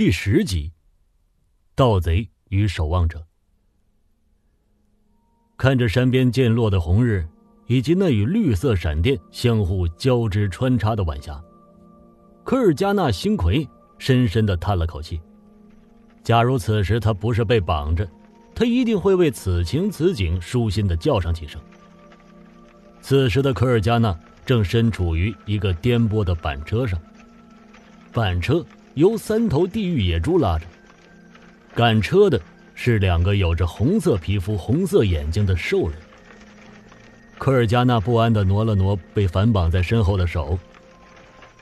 第十集，盗贼与守望者。看着山边渐落的红日，以及那与绿色闪电相互交织穿插的晚霞，科尔加纳星魁深深的叹了口气。假如此时他不是被绑着，他一定会为此情此景舒心的叫上几声。此时的科尔加纳正身处于一个颠簸的板车上，板车。由三头地狱野猪拉着，赶车的是两个有着红色皮肤、红色眼睛的兽人。科尔加纳不安地挪了挪被反绑在身后的手，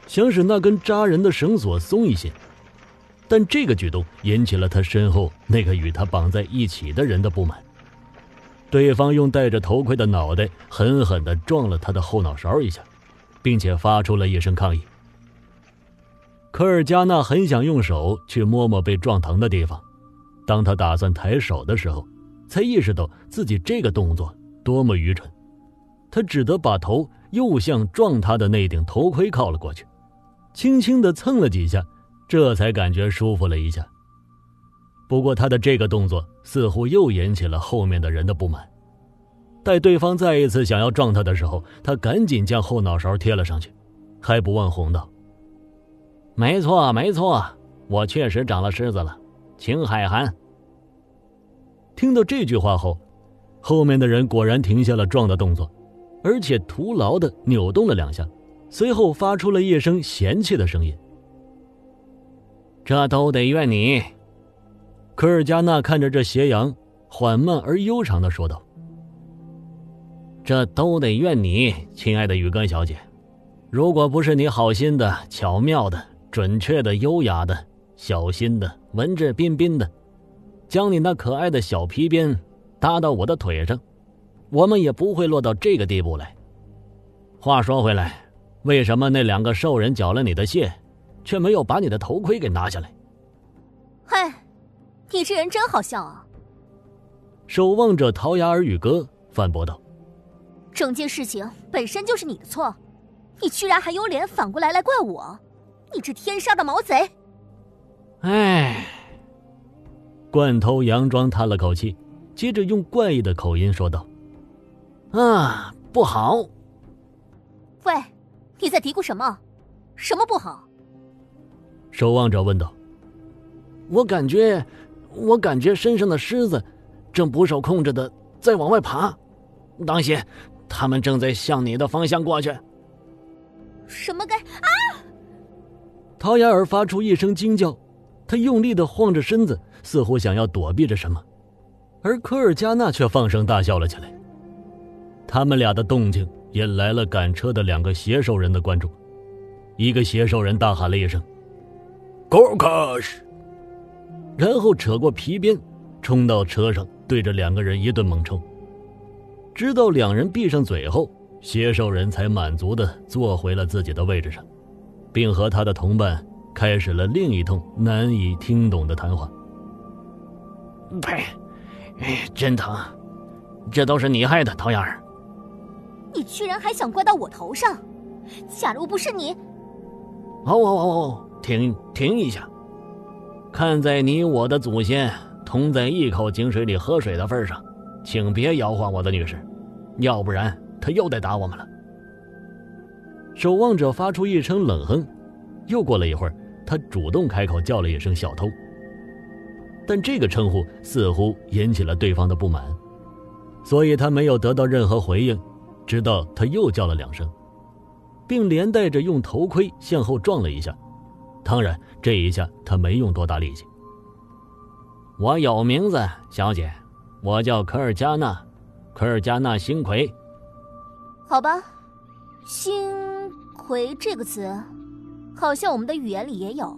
想使那根扎人的绳索松一些，但这个举动引起了他身后那个与他绑在一起的人的不满。对方用戴着头盔的脑袋狠狠地撞了他的后脑勺一下，并且发出了一声抗议。科尔加纳很想用手去摸摸被撞疼的地方，当他打算抬手的时候，才意识到自己这个动作多么愚蠢。他只得把头又向撞他的那顶头盔靠了过去，轻轻地蹭了几下，这才感觉舒服了一下。不过他的这个动作似乎又引起了后面的人的不满。待对方再一次想要撞他的时候，他赶紧将后脑勺贴了上去，还不忘哄道。没错，没错，我确实长了虱子了，请海涵。听到这句话后，后面的人果然停下了撞的动作，而且徒劳的扭动了两下，随后发出了一声嫌弃的声音：“这都得怨你。”科尔加纳看着这斜阳，缓慢而悠长的说道：“这都得怨你，亲爱的雨歌小姐，如果不是你好心的、巧妙的。”准确的、优雅的、小心的、文质彬彬的，将你那可爱的小皮鞭搭到我的腿上，我们也不会落到这个地步来。话说回来，为什么那两个兽人缴了你的械，却没有把你的头盔给拿下来？嗨，你这人真好笑啊！守望者陶雅尔与歌反驳道：“整件事情本身就是你的错，你居然还有脸反过来来怪我？”你这天杀的毛贼！哎，罐头佯装叹了口气，接着用怪异的口音说道：“啊，不好！喂，你在嘀咕什么？什么不好？”守望者问道：“我感觉，我感觉身上的虱子正不受控制的在往外爬，当心，他们正在向你的方向过去。”什么该啊！陶雅尔发出一声惊叫，他用力的晃着身子，似乎想要躲避着什么，而科尔加纳却放声大笑了起来。他们俩的动静引来了赶车的两个邪兽人的关注，一个邪兽人大喊了一声 g o r k a s 然后扯过皮鞭，冲到车上，对着两个人一顿猛抽。直到两人闭上嘴后，邪兽人才满足的坐回了自己的位置上。并和他的同伴开始了另一通难以听懂的谈话。呸！真疼，这都是你害的，陶雅儿。你居然还想怪到我头上？假如不是你……哦哦哦哦！停停一下！看在你我的祖先同在一口井水里喝水的份上，请别摇晃我的女士，要不然他又得打我们了。守望者发出一声冷哼，又过了一会儿，他主动开口叫了一声“小偷”，但这个称呼似乎引起了对方的不满，所以他没有得到任何回应，直到他又叫了两声，并连带着用头盔向后撞了一下。当然，这一下他没用多大力气。我有名字，小姐，我叫科尔加纳，科尔加纳星魁。好吧，星。回这个词，好像我们的语言里也有。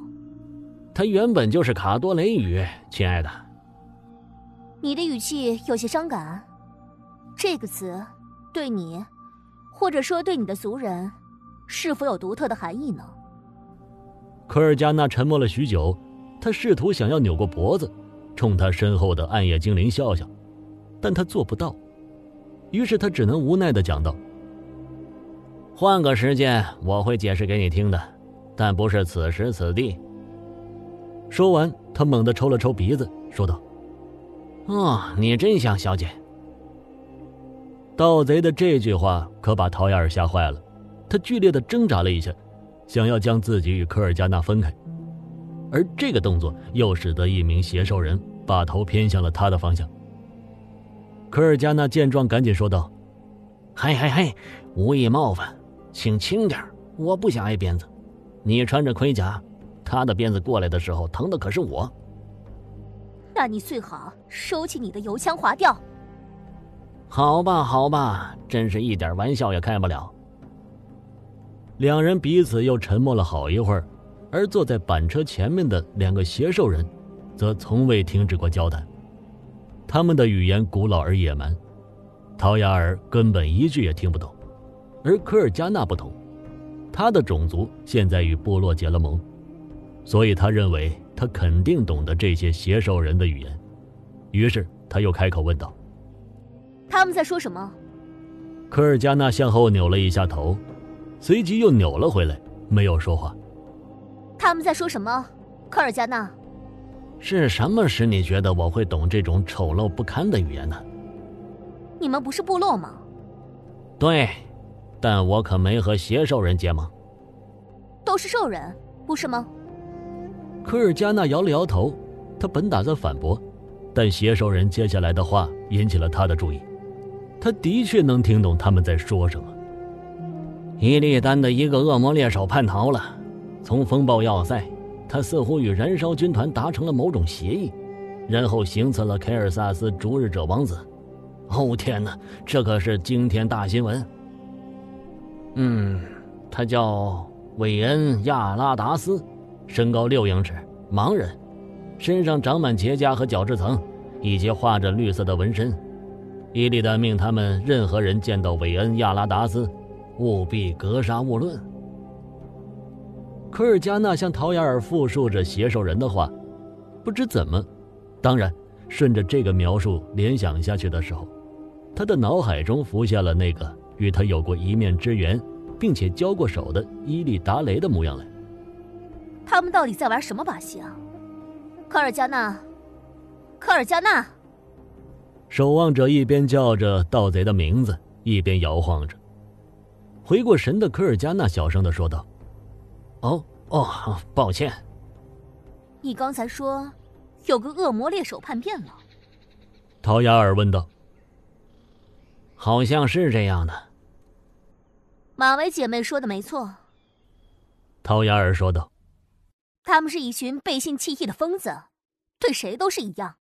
它原本就是卡多雷语，亲爱的。你的语气有些伤感。这个词，对你，或者说对你的族人，是否有独特的含义呢？科尔加纳沉默了许久，他试图想要扭过脖子，冲他身后的暗夜精灵笑笑，但他做不到。于是他只能无奈的讲道。换个时间，我会解释给你听的，但不是此时此地。说完，他猛地抽了抽鼻子，说道：“哦，你真像小姐。”盗贼的这句话可把陶雅尔吓坏了，他剧烈的挣扎了一下，想要将自己与科尔加纳分开，而这个动作又使得一名邪兽人把头偏向了他的方向。科尔加纳见状，赶紧说道：“嘿嘿嘿，无意冒犯，请轻点我不想挨鞭子。你穿着盔甲，他的鞭子过来的时候，疼的可是我。那你最好收起你的油腔滑调。”好吧，好吧，真是一点玩笑也开不了。两人彼此又沉默了好一会儿，而坐在板车前面的两个邪兽人，则从未停止过交谈。他们的语言古老而野蛮，陶雅尔根本一句也听不懂。而科尔加纳不同，他的种族现在与部落结了盟，所以他认为他肯定懂得这些邪兽人的语言。于是他又开口问道。他们在说什么？科尔加纳向后扭了一下头，随即又扭了回来，没有说话。他们在说什么？科尔加纳，是什么使你觉得我会懂这种丑陋不堪的语言呢？你们不是部落吗？对，但我可没和邪兽人结盟。都是兽人，不是吗？科尔加纳摇了摇头，他本打算反驳，但邪兽人接下来的话引起了他的注意。他的确能听懂他们在说什么。伊利丹的一个恶魔猎手叛逃了，从风暴要塞，他似乎与燃烧军团达成了某种协议，然后行刺了凯尔萨斯逐日者王子。哦天哪，这可是惊天大新闻！嗯，他叫韦恩亚拉达斯，身高六英尺，盲人，身上长满结痂和角质层，以及画着绿色的纹身。伊利丹命他们任何人见到韦恩·亚拉达斯，务必格杀勿论。科尔加纳向陶雅尔复述着邪兽人的话，不知怎么，当然顺着这个描述联想下去的时候，他的脑海中浮现了那个与他有过一面之缘，并且交过手的伊利达雷的模样来。他们到底在玩什么把戏啊？科尔加纳，科尔加纳。守望者一边叫着盗贼的名字，一边摇晃着。回过神的科尔加纳小声的说道：“哦哦，抱歉。你刚才说有个恶魔猎手叛变了？”陶雅尔问道。“好像是这样的。”马维姐妹说的没错。陶雅尔说道：“他们是一群背信弃义的疯子，对谁都是一样。”